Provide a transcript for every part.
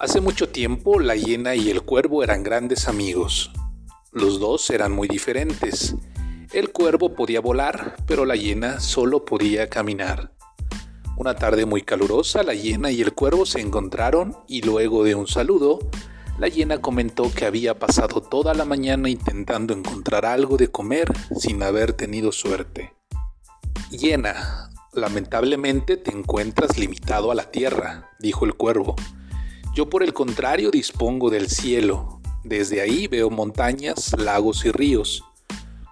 Hace mucho tiempo la hiena y el cuervo eran grandes amigos. Los dos eran muy diferentes. El cuervo podía volar, pero la hiena solo podía caminar. Una tarde muy calurosa, la hiena y el cuervo se encontraron y luego de un saludo, la hiena comentó que había pasado toda la mañana intentando encontrar algo de comer sin haber tenido suerte. Hiena, lamentablemente te encuentras limitado a la tierra, dijo el cuervo. Yo por el contrario dispongo del cielo. Desde ahí veo montañas, lagos y ríos.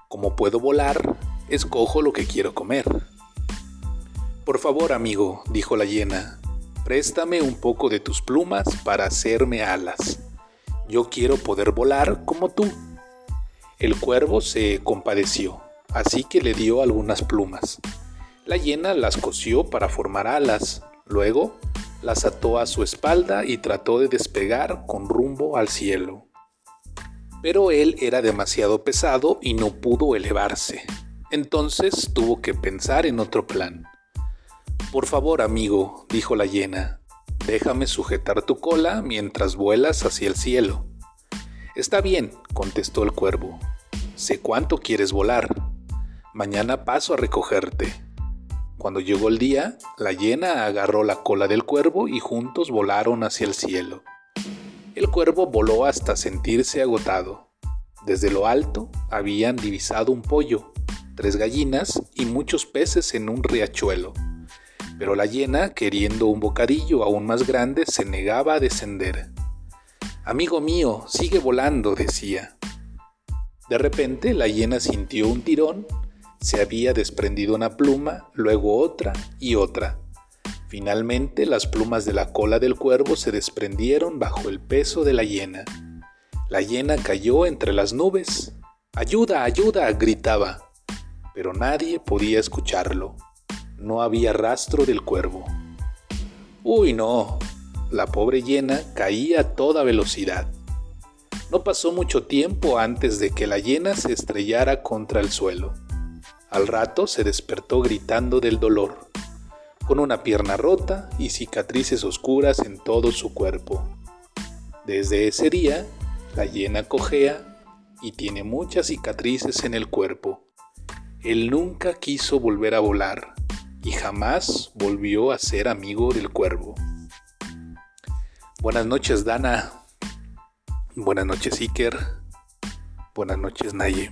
Como puedo volar, escojo lo que quiero comer. Por favor, amigo, dijo la hiena, préstame un poco de tus plumas para hacerme alas. Yo quiero poder volar como tú. El cuervo se compadeció, así que le dio algunas plumas. La hiena las cosió para formar alas. Luego las ató a su espalda y trató de despegar con rumbo al cielo. Pero él era demasiado pesado y no pudo elevarse. Entonces tuvo que pensar en otro plan. Por favor, amigo, dijo la hiena, déjame sujetar tu cola mientras vuelas hacia el cielo. Está bien, contestó el cuervo. Sé cuánto quieres volar. Mañana paso a recogerte. Cuando llegó el día, la hiena agarró la cola del cuervo y juntos volaron hacia el cielo. El cuervo voló hasta sentirse agotado. Desde lo alto habían divisado un pollo, tres gallinas y muchos peces en un riachuelo. Pero la hiena, queriendo un bocadillo aún más grande, se negaba a descender. Amigo mío, sigue volando, decía. De repente la hiena sintió un tirón se había desprendido una pluma, luego otra y otra. Finalmente las plumas de la cola del cuervo se desprendieron bajo el peso de la hiena. La hiena cayó entre las nubes. ¡Ayuda, ayuda! gritaba. Pero nadie podía escucharlo. No había rastro del cuervo. ¡Uy, no! La pobre hiena caía a toda velocidad. No pasó mucho tiempo antes de que la hiena se estrellara contra el suelo. Al rato se despertó gritando del dolor, con una pierna rota y cicatrices oscuras en todo su cuerpo. Desde ese día, la hiena cojea y tiene muchas cicatrices en el cuerpo. Él nunca quiso volver a volar y jamás volvió a ser amigo del cuervo. Buenas noches, Dana. Buenas noches, Iker. Buenas noches, Naye.